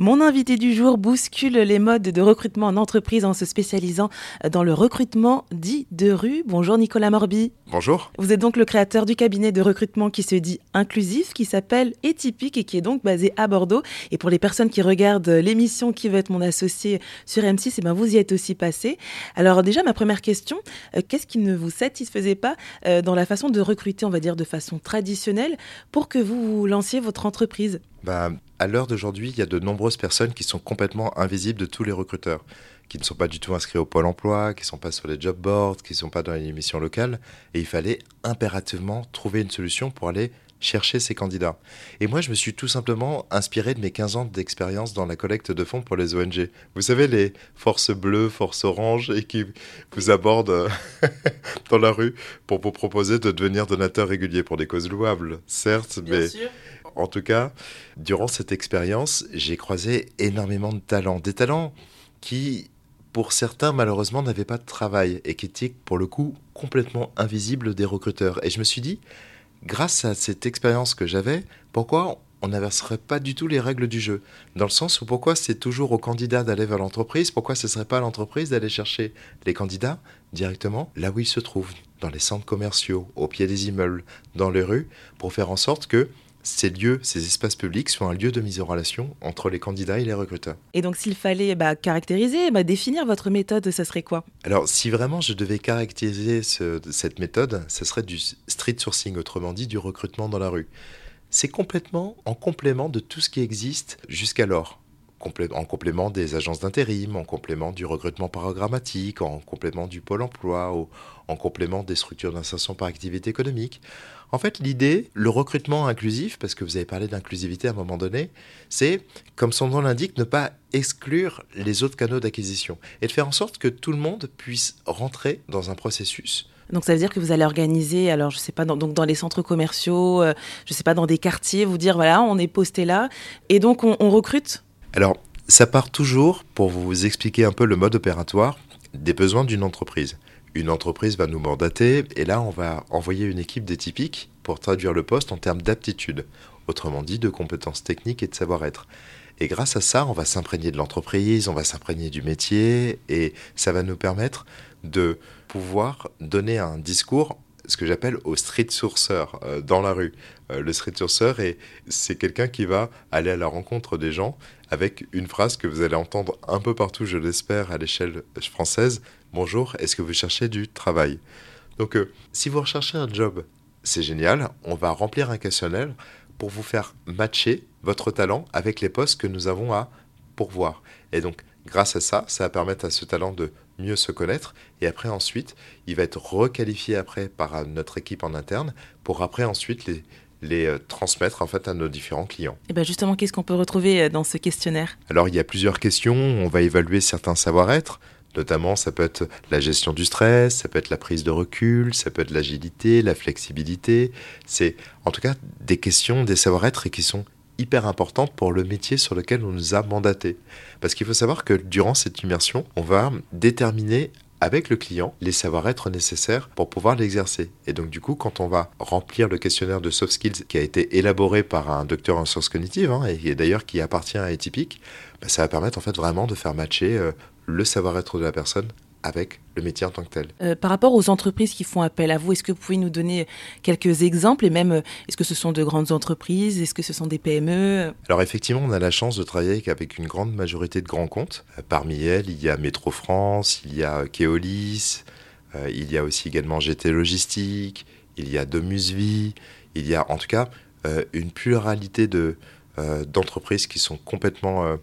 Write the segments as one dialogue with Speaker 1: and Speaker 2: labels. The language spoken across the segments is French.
Speaker 1: Mon invité du jour bouscule les modes de recrutement en entreprise en se spécialisant dans le recrutement dit de rue. Bonjour Nicolas Morby.
Speaker 2: Bonjour.
Speaker 1: Vous êtes donc le créateur du cabinet de recrutement qui se dit inclusif, qui s'appelle Etypique et qui est donc basé à Bordeaux. Et pour les personnes qui regardent l'émission Qui veut être mon associé sur M6, eh ben vous y êtes aussi passé. Alors déjà, ma première question, euh, qu'est-ce qui ne vous satisfaisait pas euh, dans la façon de recruter, on va dire de façon traditionnelle, pour que vous lanciez votre entreprise?
Speaker 2: Bah, à l'heure d'aujourd'hui, il y a de nombreuses personnes qui sont complètement invisibles de tous les recruteurs, qui ne sont pas du tout inscrits au Pôle emploi, qui ne sont pas sur les job boards, qui ne sont pas dans les émissions locales. Et il fallait impérativement trouver une solution pour aller chercher ces candidats. Et moi, je me suis tout simplement inspiré de mes 15 ans d'expérience dans la collecte de fonds pour les ONG. Vous savez, les forces bleues, forces oranges, et qui vous abordent dans la rue pour vous proposer de devenir donateur régulier pour des causes louables, certes, mais... En tout cas, durant cette expérience, j'ai croisé énormément de talents. Des talents qui, pour certains, malheureusement, n'avaient pas de travail et qui étaient, pour le coup, complètement invisibles des recruteurs. Et je me suis dit, grâce à cette expérience que j'avais, pourquoi on n'inverserait pas du tout les règles du jeu? Dans le sens où pourquoi c'est toujours au candidat d'aller vers l'entreprise, pourquoi ce ne serait pas à l'entreprise d'aller chercher les candidats directement là où ils se trouvent, dans les centres commerciaux, au pied des immeubles, dans les rues, pour faire en sorte que ces lieux, ces espaces publics soient un lieu de mise en relation entre les candidats et les recruteurs.
Speaker 1: Et donc s'il fallait bah, caractériser, bah, définir votre méthode, ça serait quoi?
Speaker 2: Alors si vraiment je devais caractériser cette méthode, ce serait du street sourcing, autrement dit du recrutement dans la rue. C'est complètement en complément de tout ce qui existe jusqu'alors en complément des agences d'intérim, en complément du recrutement programmatique, en complément du pôle emploi, ou en complément des structures d'insertion par activité économique. En fait, l'idée, le recrutement inclusif, parce que vous avez parlé d'inclusivité à un moment donné, c'est, comme son nom l'indique, ne pas exclure les autres canaux d'acquisition et de faire en sorte que tout le monde puisse rentrer dans un processus.
Speaker 1: Donc ça veut dire que vous allez organiser, alors je sais pas, dans, donc dans les centres commerciaux, euh, je sais pas, dans des quartiers, vous dire voilà, on est posté là, et donc on, on recrute.
Speaker 2: Alors ça part toujours pour vous expliquer un peu le mode opératoire des besoins d'une entreprise une entreprise va nous mandater et là on va envoyer une équipe d'étypiques pour traduire le poste en termes d'aptitude, autrement dit de compétences techniques et de savoir-être. Et grâce à ça, on va s'imprégner de l'entreprise, on va s'imprégner du métier et ça va nous permettre de pouvoir donner un discours ce que j'appelle au street sourceur euh, dans la rue. Euh, le street sourceur, c'est quelqu'un qui va aller à la rencontre des gens avec une phrase que vous allez entendre un peu partout, je l'espère, à l'échelle française. Bonjour, est-ce que vous cherchez du travail? Donc, euh, si vous recherchez un job, c'est génial. On va remplir un questionnaire pour vous faire matcher votre talent avec les postes que nous avons à pourvoir. Et donc, grâce à ça, ça va permettre à ce talent de mieux se connaître. Et après, ensuite, il va être requalifié après par notre équipe en interne pour après ensuite les, les euh, transmettre en fait à nos différents clients.
Speaker 1: Et bien justement, qu'est-ce qu'on peut retrouver euh, dans ce questionnaire?
Speaker 2: Alors, il y a plusieurs questions. On va évaluer certains savoir-être. Notamment, ça peut être la gestion du stress, ça peut être la prise de recul, ça peut être l'agilité, la flexibilité. C'est en tout cas des questions, des savoir-être qui sont hyper importantes pour le métier sur lequel on nous a mandaté. Parce qu'il faut savoir que durant cette immersion, on va déterminer avec le client les savoir-être nécessaires pour pouvoir l'exercer. Et donc du coup, quand on va remplir le questionnaire de soft skills qui a été élaboré par un docteur en sciences cognitives, hein, et d'ailleurs qui appartient à Atypique, bah, ça va permettre en fait vraiment de faire matcher euh, le savoir-être de la personne avec le métier en tant que tel.
Speaker 1: Euh, par rapport aux entreprises qui font appel à vous, est-ce que vous pouvez nous donner quelques exemples et même euh, est-ce que ce sont de grandes entreprises, est-ce que ce sont des PME
Speaker 2: Alors effectivement, on a la chance de travailler avec une grande majorité de grands comptes. Euh, parmi elles, il y a Métro France, il y a Keolis, il y a aussi également GT Logistique, il y a Domusvie, il y a en tout cas une pluralité de d'entreprises qui sont complètement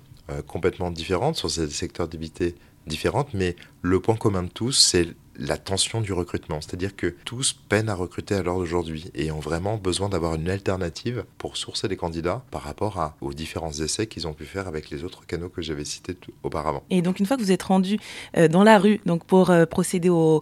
Speaker 2: complètement différentes sur ces secteurs d'activité différentes, mais le point commun de tous, c'est la tension du recrutement. C'est-à-dire que tous peinent à recruter à l'heure d'aujourd'hui et ont vraiment besoin d'avoir une alternative pour sourcer les candidats par rapport à, aux différents essais qu'ils ont pu faire avec les autres canaux que j'avais cités auparavant.
Speaker 1: Et donc une fois que vous êtes rendu euh, dans la rue donc pour euh, procéder au,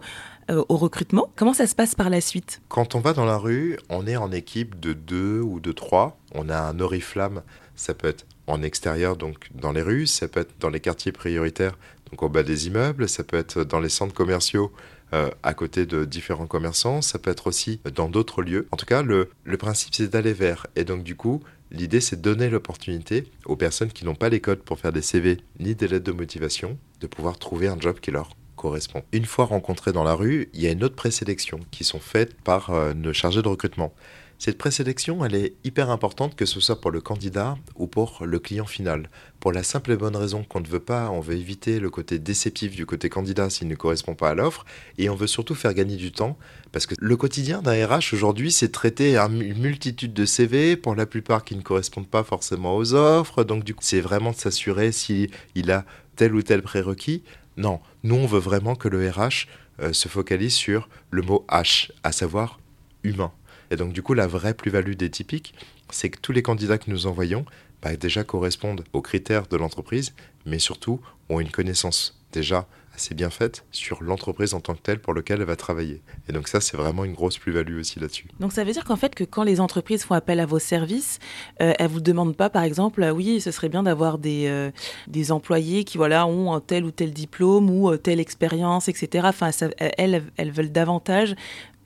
Speaker 1: euh, au recrutement, comment ça se passe par la suite?
Speaker 2: Quand on va dans la rue, on est en équipe de deux ou de trois. On a un oriflamme, ça peut être en extérieur, donc dans les rues, ça peut être dans les quartiers prioritaires, donc au bas des immeubles, ça peut être dans les centres commerciaux euh, à côté de différents commerçants, ça peut être aussi dans d'autres lieux. En tout cas, le, principe c'est d'aller vers. Et donc du coup, L'idée, c'est de donner l'opportunité aux personnes qui n'ont pas les codes pour faire des CV ni des lettres de motivation de pouvoir trouver un job qui leur correspond. Une fois rencontrés dans la rue, il y a une autre présélection qui sont faites par euh, nos chargés de recrutement. Cette présélection, elle est hyper importante que ce soit pour le candidat ou pour le client final. Pour la simple et bonne raison qu'on ne veut pas, on veut éviter le côté déceptif du côté candidat s'il ne correspond pas à l'offre et on veut surtout faire gagner du temps parce que le quotidien d'un RH aujourd'hui, c'est traiter une multitude de CV pour la plupart qui ne correspondent pas forcément aux offres. Donc du coup, c'est vraiment de s'assurer s'il a tel ou tel prérequis. Non, nous on veut vraiment que le RH euh, se focalise sur le mot H, à savoir humain. Et donc, du coup, la vraie plus-value des typiques, c'est que tous les candidats que nous envoyons bah, déjà correspondent aux critères de l'entreprise, mais surtout ont une connaissance déjà assez bien faite sur l'entreprise en tant que telle pour laquelle elle va travailler. Et donc ça, c'est vraiment une grosse plus-value aussi là-dessus.
Speaker 1: Donc ça veut dire qu'en fait, que quand les entreprises font appel à vos services, euh, elles vous demandent pas, par exemple, euh, oui, ce serait bien d'avoir des, euh, des employés qui voilà ont un tel ou tel diplôme ou telle expérience, etc. Enfin, elles, elles veulent davantage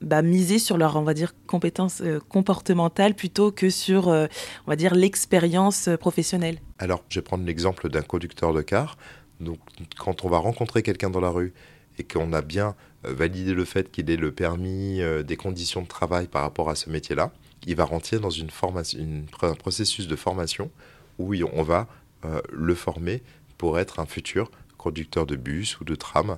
Speaker 1: bah, miser sur leur, on va dire, compétences euh, comportementales plutôt que sur, euh, on va dire, l'expérience euh, professionnelle.
Speaker 2: Alors, je vais prendre l'exemple d'un conducteur de car. Donc, quand on va rencontrer quelqu'un dans la rue et qu'on a bien validé le fait qu'il ait le permis, des conditions de travail par rapport à ce métier-là, il va rentrer dans une formation, un processus de formation où on va le former pour être un futur conducteur de bus ou de tram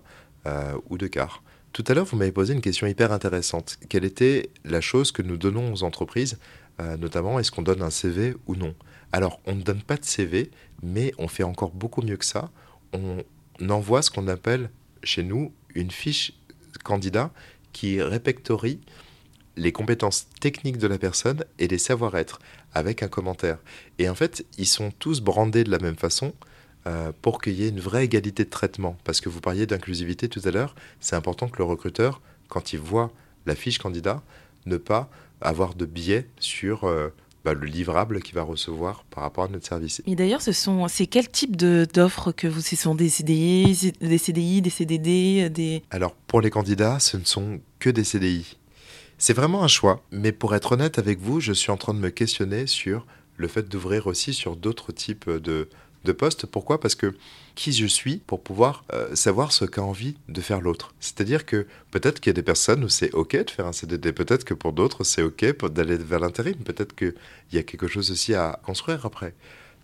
Speaker 2: ou de car. Tout à l'heure, vous m'avez posé une question hyper intéressante. Quelle était la chose que nous donnons aux entreprises, euh, notamment est-ce qu'on donne un CV ou non? Alors, on ne donne pas de CV, mais on fait encore beaucoup mieux que ça. On envoie ce qu'on appelle chez nous une fiche candidat qui répertorie les compétences techniques de la personne et les savoir-être avec un commentaire. Et en fait, ils sont tous brandés de la même façon. Euh, pour qu'il y ait une vraie égalité de traitement. Parce que vous parliez d'inclusivité tout à l'heure, c'est important que le recruteur, quand il voit la fiche candidat, ne pas avoir de biais sur euh, bah, le livrable qu'il va recevoir par rapport à notre service.
Speaker 1: Et d'ailleurs, ce sont c'est quel type d'offres que vous Ce sont des CDI, des CDI, des CDD, des
Speaker 2: Alors pour les candidats, ce ne sont que des CDI. C'est vraiment un choix, mais pour être honnête avec vous, je suis en train de me questionner sur le fait d'ouvrir aussi sur d'autres types de, de poste. Pourquoi? Parce que qui je suis pour pouvoir euh, savoir ce qu'a envie de faire l'autre. C'est-à-dire que peut-être qu'il y a des personnes où c'est OK de faire un CDD, peut-être que pour d'autres c'est OK d'aller vers l'intérim, peut-être qu'il y a quelque chose aussi à construire après.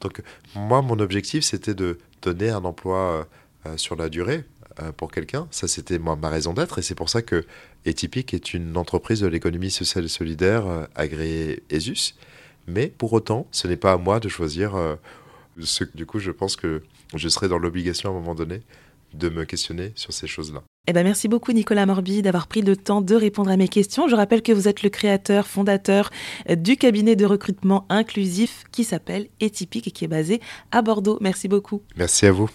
Speaker 2: Donc moi, mon objectif, c'était de donner un emploi euh, sur la durée euh, pour quelqu'un. Ça, c'était ma raison d'être, et c'est pour ça que Etypique est une entreprise de l'économie sociale et solidaire agréée ESUS. Mais pour autant, ce n'est pas à moi de choisir du coup, je pense que je serai dans l'obligation à un moment donné de me questionner sur ces choses-là.
Speaker 1: Eh ben merci beaucoup Nicolas Morbi d'avoir pris le temps de répondre à mes questions. Je rappelle que vous êtes le créateur, fondateur du cabinet de recrutement inclusif qui s'appelle Etypique et qui est basé à Bordeaux. Merci beaucoup.
Speaker 2: Merci à vous.